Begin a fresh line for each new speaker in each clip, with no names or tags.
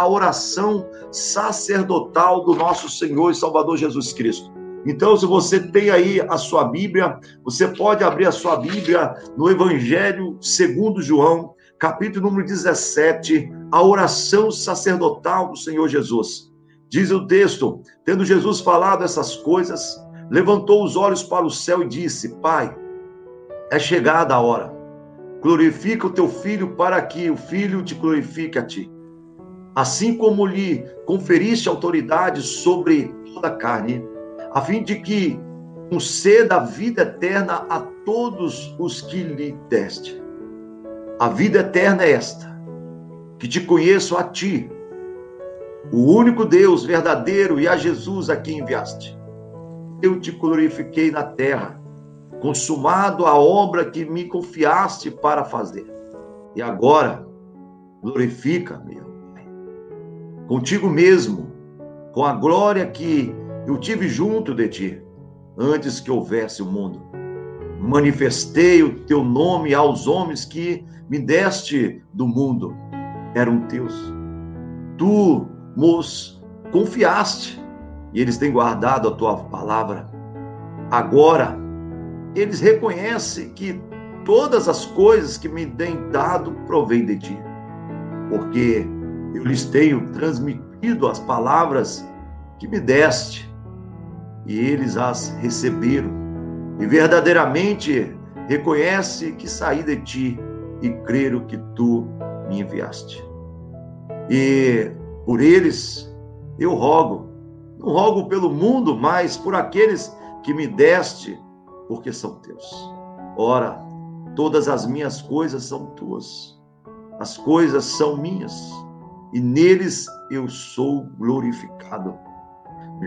a oração sacerdotal do nosso Senhor e Salvador Jesus Cristo. Então, se você tem aí a sua Bíblia, você pode abrir a sua Bíblia no Evangelho segundo João, capítulo número 17, a oração sacerdotal do Senhor Jesus. Diz o texto: tendo Jesus falado essas coisas, levantou os olhos para o céu e disse: Pai, é chegada a hora. Glorifica o teu filho para que o filho te glorifique a ti. Assim como lhe conferiste autoridade sobre toda a carne, a fim de que conceda a vida eterna a todos os que lhe deste. A vida eterna é esta: que te conheço a ti, o único Deus verdadeiro e a Jesus a quem enviaste. Eu te glorifiquei na terra, consumado a obra que me confiaste para fazer. E agora, glorifica, meu Pai, contigo mesmo, com a glória que eu tive junto de ti, antes que houvesse o mundo. Manifestei o teu nome aos homens que me deste do mundo, eram teus. Tu nos confiaste e eles têm guardado a tua palavra. Agora, eles reconhecem que todas as coisas que me têm dado provêm de ti, porque eu lhes tenho transmitido as palavras que me deste e eles as receberam. E verdadeiramente reconhece que saí de ti e creram que tu me enviaste. E por eles eu rogo, não rogo pelo mundo, mas por aqueles que me deste, porque são teus. Ora, todas as minhas coisas são tuas, as coisas são minhas, e neles eu sou glorificado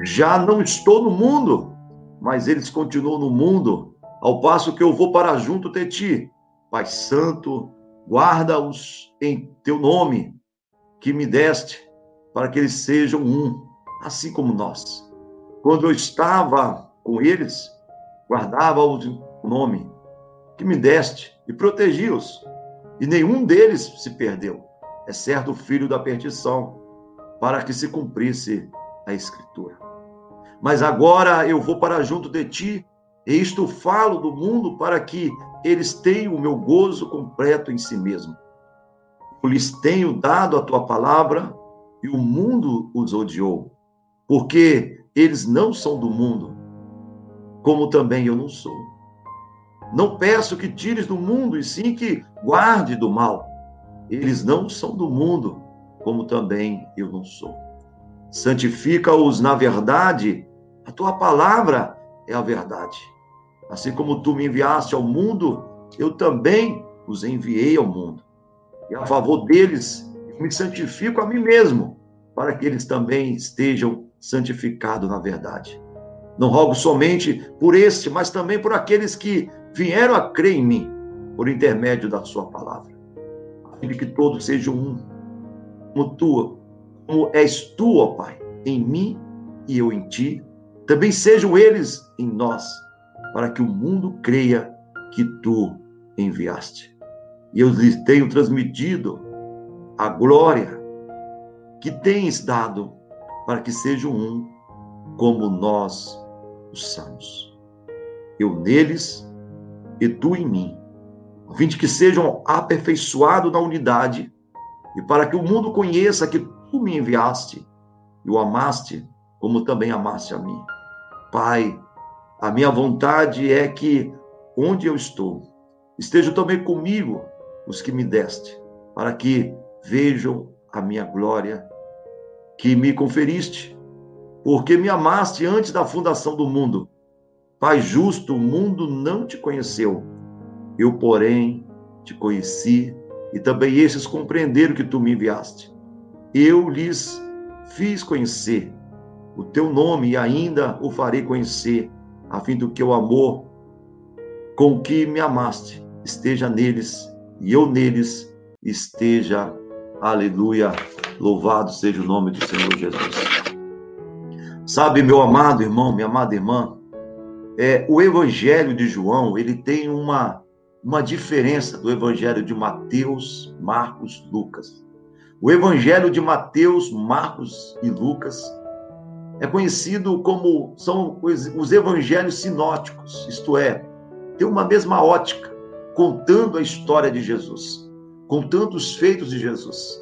já não estou no mundo, mas eles continuam no mundo, ao passo que eu vou para junto de ti. Pai Santo, guarda-os em teu nome, que me deste, para que eles sejam um, assim como nós. Quando eu estava com eles, guardava-os em nome, que me deste, e protegi-os, e nenhum deles se perdeu, exceto o filho da perdição, para que se cumprisse a Escritura. Mas agora eu vou para junto de ti, e isto falo do mundo para que eles tenham o meu gozo completo em si mesmo. Eu lhes tenho dado a tua palavra, e o mundo os odiou, porque eles não são do mundo, como também eu não sou. Não peço que tires do mundo, e sim que guarde do mal. Eles não são do mundo, como também eu não sou. Santifica-os na verdade, a tua palavra é a verdade. Assim como tu me enviaste ao mundo, eu também os enviei ao mundo. E a favor deles, me santifico a mim mesmo, para que eles também estejam santificados na verdade. Não rogo somente por este, mas também por aqueles que vieram a crer em mim, por intermédio da sua palavra. De que todos sejam um, como tu, como és tu, ó Pai, em mim e eu em ti, também sejam eles em nós, para que o mundo creia que tu enviaste. E eu lhes tenho transmitido a glória que tens dado, para que sejam um, como nós os somos. Eu neles e tu em mim, a fim de que sejam aperfeiçoados na unidade, e para que o mundo conheça que tu me enviaste e o amaste como também amaste a mim. Pai, a minha vontade é que onde eu estou, estejam também comigo os que me deste, para que vejam a minha glória que me conferiste, porque me amaste antes da fundação do mundo. Pai justo, o mundo não te conheceu. Eu, porém, te conheci e também estes compreenderam que tu me enviaste. Eu lhes fiz conhecer o teu nome e ainda o farei conhecer, a fim do que o amor com que me amaste esteja neles e eu neles esteja. Aleluia. Louvado seja o nome do Senhor Jesus. Sabe, meu amado irmão, minha amada irmã, é, o Evangelho de João ele tem uma, uma diferença do Evangelho de Mateus, Marcos, Lucas. O Evangelho de Mateus, Marcos e Lucas é conhecido como são os, os evangelhos sinóticos, isto é, tem uma mesma ótica, contando a história de Jesus, contando os feitos de Jesus.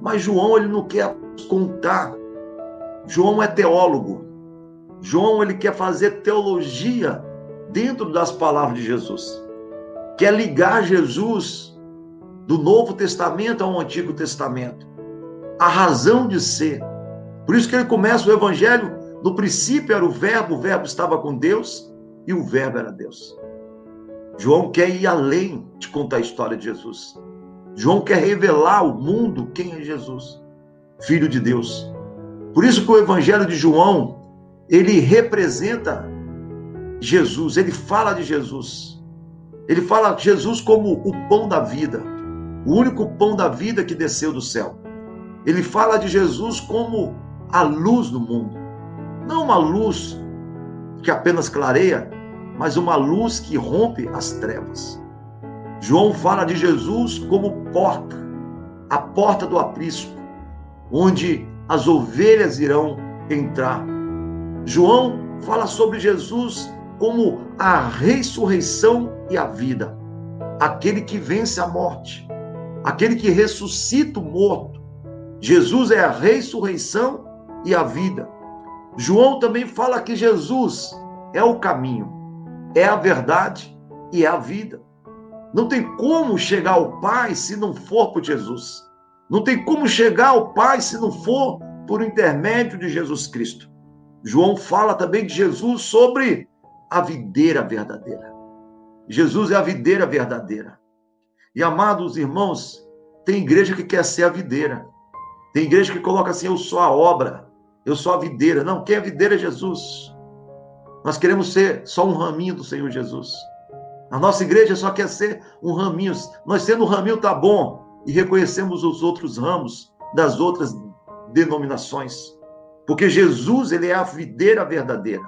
Mas João ele não quer contar. João é teólogo. João ele quer fazer teologia dentro das palavras de Jesus. Quer ligar Jesus do Novo Testamento ao Antigo Testamento. A razão de ser. Por isso que ele começa o evangelho, no princípio era o verbo, o verbo estava com Deus e o verbo era Deus. João quer ir além de contar a história de Jesus. João quer revelar ao mundo quem é Jesus, filho de Deus. Por isso que o evangelho de João, ele representa Jesus, ele fala de Jesus. Ele fala Jesus como o pão da vida, o único pão da vida que desceu do céu. Ele fala de Jesus como a luz do mundo. Não uma luz que apenas clareia, mas uma luz que rompe as trevas. João fala de Jesus como porta, a porta do aprisco, onde as ovelhas irão entrar. João fala sobre Jesus como a ressurreição e a vida, aquele que vence a morte, aquele que ressuscita o morto. Jesus é a ressurreição e a vida. João também fala que Jesus é o caminho, é a verdade e é a vida. Não tem como chegar ao Pai se não for por Jesus. Não tem como chegar ao Pai se não for por intermédio de Jesus Cristo. João fala também de Jesus sobre a videira verdadeira. Jesus é a videira verdadeira. E amados irmãos, tem igreja que quer ser a videira. Tem igreja que coloca assim: eu sou a obra, eu sou a videira. Não, quem é a videira é Jesus. Nós queremos ser só um raminho do Senhor Jesus. A nossa igreja só quer ser um raminho. Nós sendo um raminho tá bom e reconhecemos os outros ramos das outras denominações. Porque Jesus, ele é a videira verdadeira.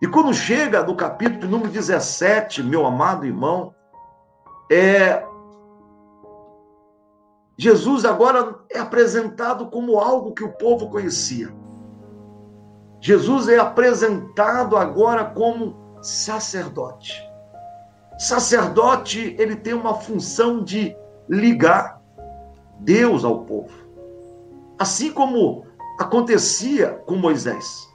E quando chega no capítulo número 17, meu amado irmão, é Jesus agora é apresentado como algo que o povo conhecia. Jesus é apresentado agora como sacerdote. Sacerdote, ele tem uma função de ligar Deus ao povo. Assim como acontecia com Moisés.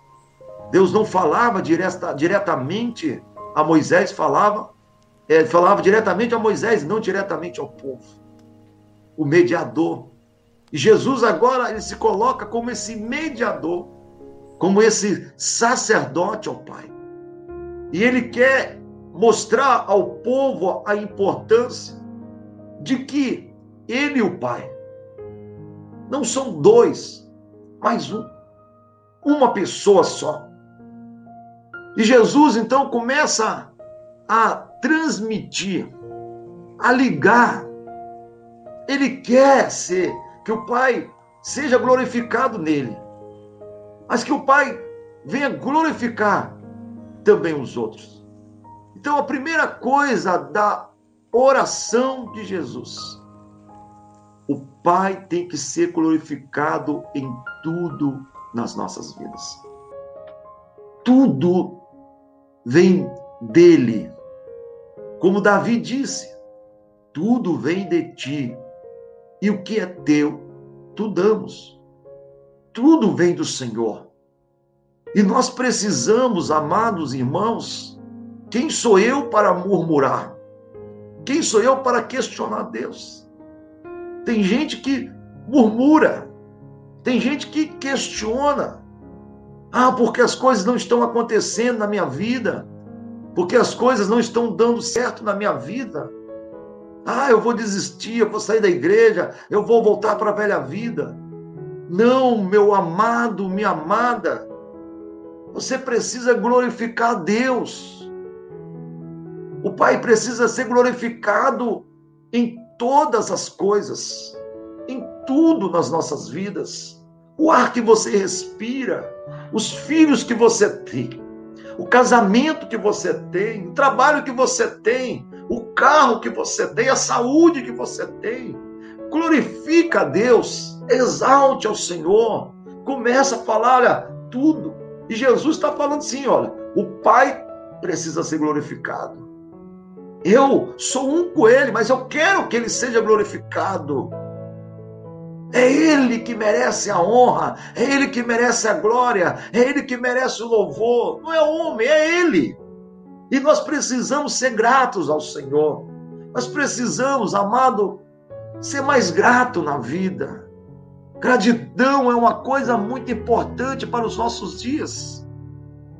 Deus não falava direta, diretamente a Moisés, falava, é, falava diretamente a Moisés, não diretamente ao povo. O mediador. E Jesus agora ele se coloca como esse mediador, como esse sacerdote ao Pai. E ele quer mostrar ao povo a importância de que ele e o Pai não são dois, mas um. Uma pessoa só. E Jesus então começa a transmitir, a ligar. Ele quer ser que o Pai seja glorificado nele, mas que o Pai venha glorificar também os outros. Então, a primeira coisa da oração de Jesus, o Pai tem que ser glorificado em tudo nas nossas vidas. Tudo vem dele. Como Davi disse, tudo vem de ti, e o que é teu, tu damos. Tudo vem do Senhor. E nós precisamos, amados irmãos, quem sou eu para murmurar? Quem sou eu para questionar Deus? Tem gente que murmura, tem gente que questiona. Ah, porque as coisas não estão acontecendo na minha vida, porque as coisas não estão dando certo na minha vida. Ah, eu vou desistir, eu vou sair da igreja, eu vou voltar para a velha vida. Não, meu amado, minha amada, você precisa glorificar Deus. O Pai precisa ser glorificado em todas as coisas, em tudo nas nossas vidas. O ar que você respira, os filhos que você tem, o casamento que você tem, o trabalho que você tem, o carro que você tem, a saúde que você tem. glorifica a Deus, exalte ao Senhor, começa a falar, olha, tudo. E Jesus está falando assim, olha, o Pai precisa ser glorificado. Eu sou um com Ele, mas eu quero que Ele seja glorificado. É Ele que merece a honra, é Ele que merece a glória, é Ele que merece o louvor. Não é o homem, é Ele. E nós precisamos ser gratos ao Senhor. Nós precisamos, amado, ser mais grato na vida. Gratidão é uma coisa muito importante para os nossos dias.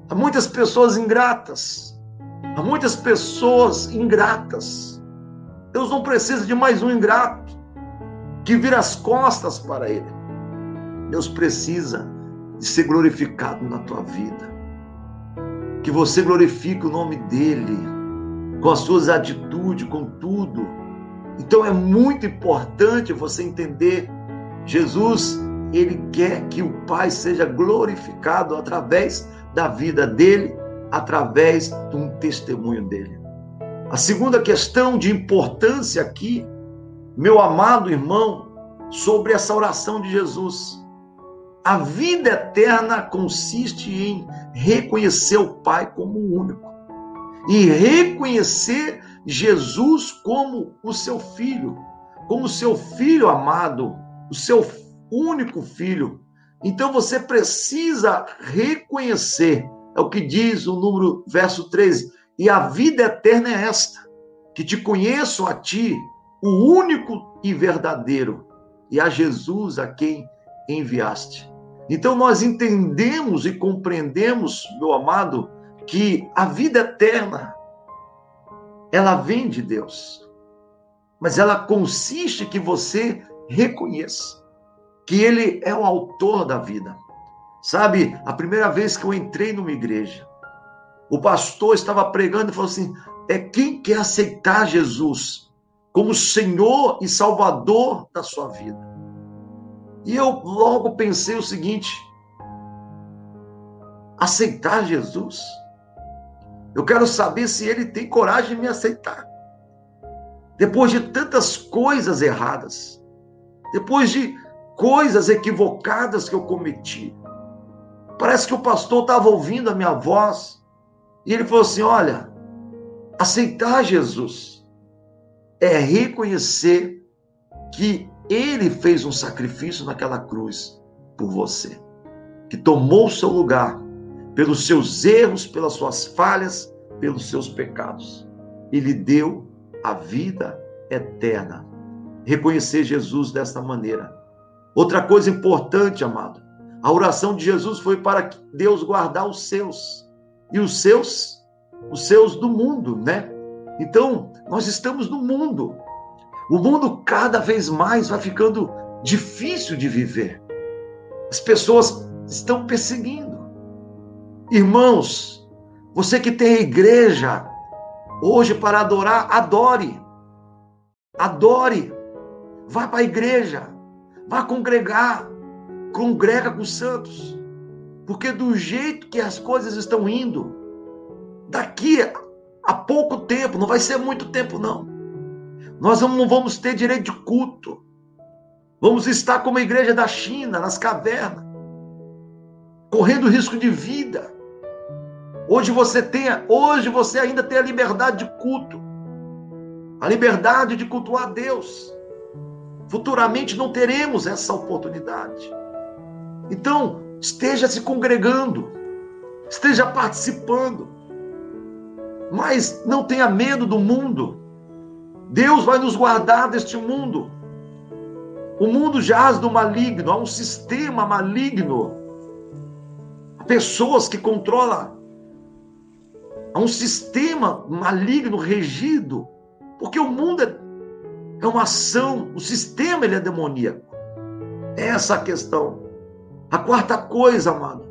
Há muitas pessoas ingratas. Há muitas pessoas ingratas. Deus não precisa de mais um ingrato que vira as costas para Ele. Deus precisa de ser glorificado na tua vida. Que você glorifique o nome dEle, com as suas atitudes, com tudo. Então é muito importante você entender: Jesus, Ele quer que o Pai seja glorificado através da vida dele, através de um testemunho dele. A segunda questão de importância aqui meu amado irmão, sobre essa oração de Jesus. A vida eterna consiste em reconhecer o Pai como o único e reconhecer Jesus como o seu filho, como o seu filho amado, o seu único filho. Então você precisa reconhecer, é o que diz o número verso 13, e a vida eterna é esta, que te conheço a ti, o único e verdadeiro, e a Jesus a quem enviaste. Então nós entendemos e compreendemos, meu amado, que a vida eterna ela vem de Deus. Mas ela consiste que você reconheça que ele é o autor da vida. Sabe, a primeira vez que eu entrei numa igreja, o pastor estava pregando e falou assim: é quem quer aceitar Jesus como Senhor e Salvador da sua vida. E eu logo pensei o seguinte: aceitar Jesus? Eu quero saber se ele tem coragem de me aceitar. Depois de tantas coisas erradas, depois de coisas equivocadas que eu cometi, parece que o pastor estava ouvindo a minha voz e ele falou assim: Olha, aceitar Jesus é reconhecer que ele fez um sacrifício naquela cruz por você, que tomou o seu lugar pelos seus erros, pelas suas falhas, pelos seus pecados. E lhe deu a vida eterna. Reconhecer Jesus desta maneira. Outra coisa importante, amado, a oração de Jesus foi para Deus guardar os seus. E os seus, os seus do mundo, né? Então, nós estamos no mundo. O mundo cada vez mais vai ficando difícil de viver. As pessoas estão perseguindo. Irmãos, você que tem a igreja hoje para adorar, adore. Adore. Vá para a igreja. Vá congregar. Congrega com os santos. Porque do jeito que as coisas estão indo, daqui há pouco tempo, não vai ser muito tempo, não. Nós não vamos ter direito de culto. Vamos estar como a igreja da China, nas cavernas, correndo risco de vida. Hoje você tem, hoje você ainda tem a liberdade de culto. A liberdade de cultuar a Deus. Futuramente não teremos essa oportunidade. Então, esteja se congregando, esteja participando mas não tenha medo do mundo. Deus vai nos guardar deste mundo. O mundo jaz do maligno, há um sistema maligno. Há pessoas que controlam. Há um sistema maligno regido. Porque o mundo é, é uma ação, o sistema ele é demoníaco. É essa a questão. A quarta coisa, amado,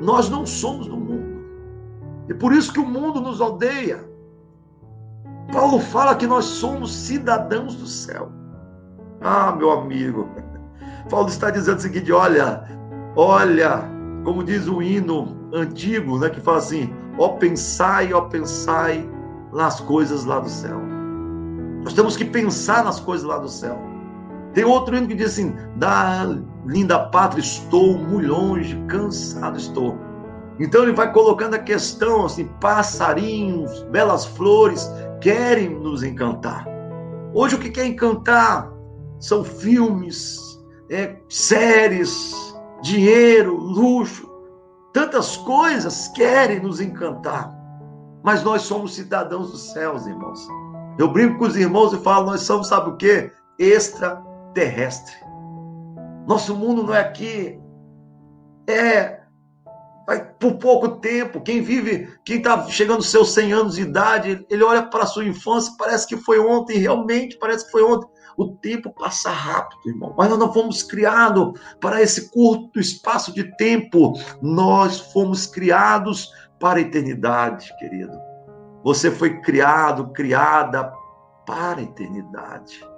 nós não somos do mundo. E por isso que o mundo nos odeia. Paulo fala que nós somos cidadãos do céu. Ah, meu amigo. Paulo está dizendo o seguinte: olha, olha, como diz o hino antigo, né, que fala assim: ó pensai, ó pensai nas coisas lá do céu. Nós temos que pensar nas coisas lá do céu. Tem outro hino que diz assim: da linda pátria estou, muito longe, cansado estou. Então ele vai colocando a questão assim: passarinhos, belas flores querem nos encantar. Hoje o que quer encantar são filmes, é, séries, dinheiro, luxo. Tantas coisas querem nos encantar. Mas nós somos cidadãos dos céus, irmãos. Eu brinco com os irmãos e falo: nós somos, sabe o quê? Extraterrestre. Nosso mundo não é aqui. É vai por pouco tempo. Quem vive, quem está chegando aos seus 100 anos de idade, ele olha para a sua infância, parece que foi ontem, realmente parece que foi ontem. O tempo passa rápido, irmão. Mas nós não fomos criados para esse curto espaço de tempo. Nós fomos criados para a eternidade, querido. Você foi criado, criada para a eternidade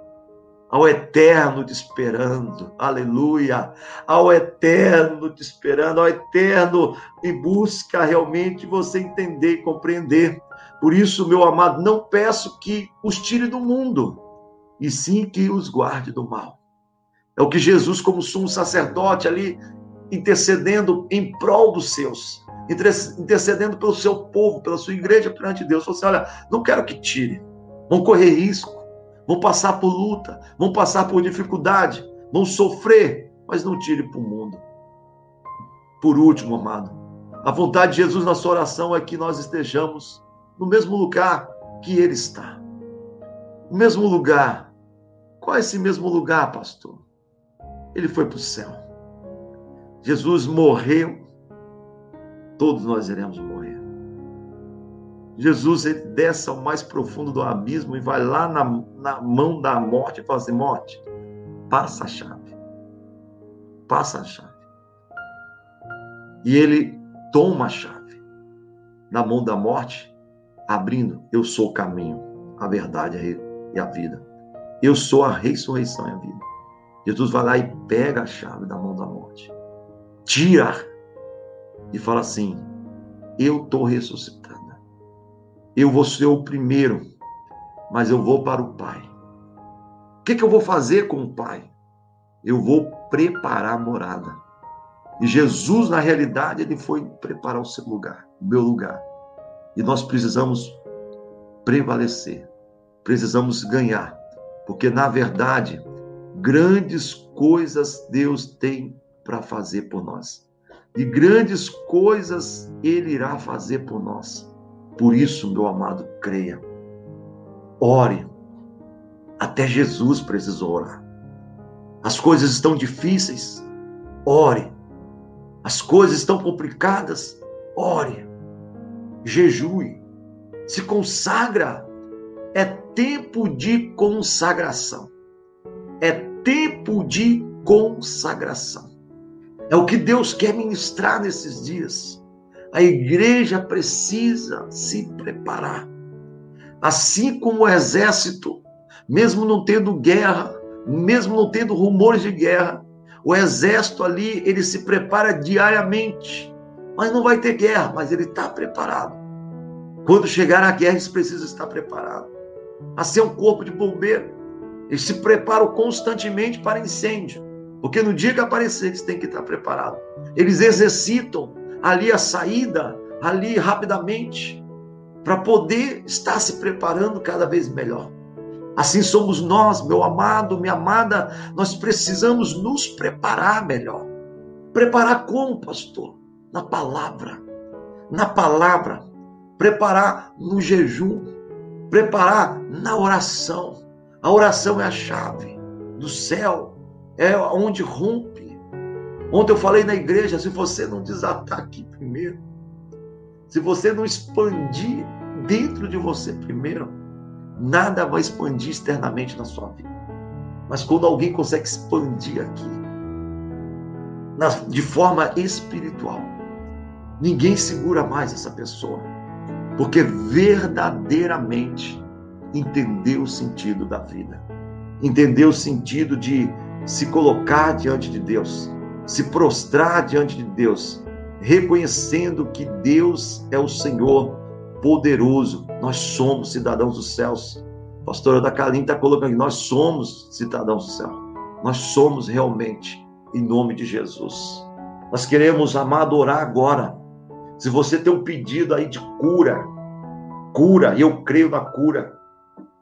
ao eterno te esperando, aleluia, ao eterno te esperando, ao eterno em busca realmente você entender e compreender. Por isso, meu amado, não peço que os tire do mundo, e sim que os guarde do mal. É o que Jesus, como sumo sacerdote ali, intercedendo em prol dos seus, intercedendo pelo seu povo, pela sua igreja perante Deus, falou assim: olha, não quero que tire, vão correr risco vão passar por luta, vão passar por dificuldade, vão sofrer, mas não tire para o mundo. Por último, amado, a vontade de Jesus na sua oração é que nós estejamos no mesmo lugar que Ele está. No mesmo lugar. Qual é esse mesmo lugar, pastor? Ele foi para o céu. Jesus morreu. Todos nós iremos morrer. Jesus ele desce ao mais profundo do abismo e vai lá na, na mão da morte e fala assim: morte, passa a chave. Passa a chave. E ele toma a chave na mão da morte, abrindo: Eu sou o caminho, a verdade e a vida. Eu sou a ressurreição e a vida. Jesus vai lá e pega a chave da mão da morte, tira e fala assim: Eu estou ressuscitado eu vou ser o primeiro, mas eu vou para o Pai. O que, que eu vou fazer com o Pai? Eu vou preparar a morada. E Jesus, na realidade, ele foi preparar o seu lugar, o meu lugar. E nós precisamos prevalecer, precisamos ganhar, porque na verdade, grandes coisas Deus tem para fazer por nós. E grandes coisas Ele irá fazer por nós. Por isso, meu amado, creia. Ore. Até Jesus precisou orar. As coisas estão difíceis. Ore. As coisas estão complicadas. Ore. Jejue. Se consagra. É tempo de consagração. É tempo de consagração. É o que Deus quer ministrar nesses dias. A igreja precisa se preparar. Assim como o exército, mesmo não tendo guerra, mesmo não tendo rumores de guerra, o exército ali, ele se prepara diariamente. Mas não vai ter guerra, mas ele está preparado. Quando chegar a guerra, eles precisam estar preparados. Assim é um corpo de bombeiro. Eles se preparam constantemente para incêndio. Porque no dia que aparecer, eles têm que estar preparados. Eles exercitam ali a saída, ali rapidamente, para poder estar se preparando cada vez melhor. Assim somos nós, meu amado, minha amada, nós precisamos nos preparar melhor. Preparar como, pastor? Na palavra. Na palavra. Preparar no jejum. Preparar na oração. A oração é a chave do céu, é onde rompe Ontem eu falei na igreja: se você não desatar aqui primeiro, se você não expandir dentro de você primeiro, nada vai expandir externamente na sua vida. Mas quando alguém consegue expandir aqui, de forma espiritual, ninguém segura mais essa pessoa, porque verdadeiramente entendeu o sentido da vida, entendeu o sentido de se colocar diante de Deus se prostrar diante de Deus, reconhecendo que Deus é o Senhor poderoso. Nós somos cidadãos dos céus. A pastora da Kalim está colocando que nós somos cidadãos do céu. nós somos realmente, em nome de Jesus. Nós queremos, amado, orar agora. Se você tem um pedido aí de cura, cura, e eu creio na cura,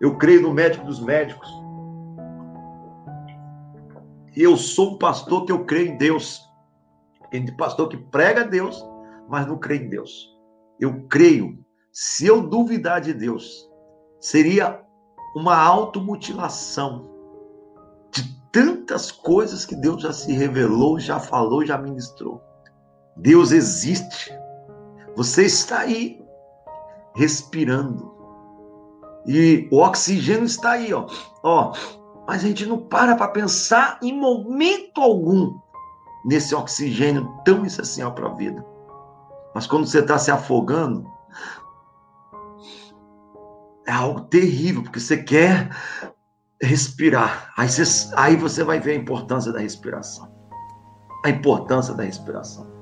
eu creio no médico dos médicos. Eu sou um pastor que eu creio em Deus. Tem pastor que prega a Deus, mas não crê em Deus. Eu creio. Se eu duvidar de Deus, seria uma automutilação de tantas coisas que Deus já se revelou, já falou, já ministrou. Deus existe. Você está aí respirando. E o oxigênio está aí, ó. ó mas a gente não para para pensar em momento algum nesse oxigênio tão essencial para a vida. Mas quando você está se afogando, é algo terrível, porque você quer respirar. Aí você, aí você vai ver a importância da respiração. A importância da respiração.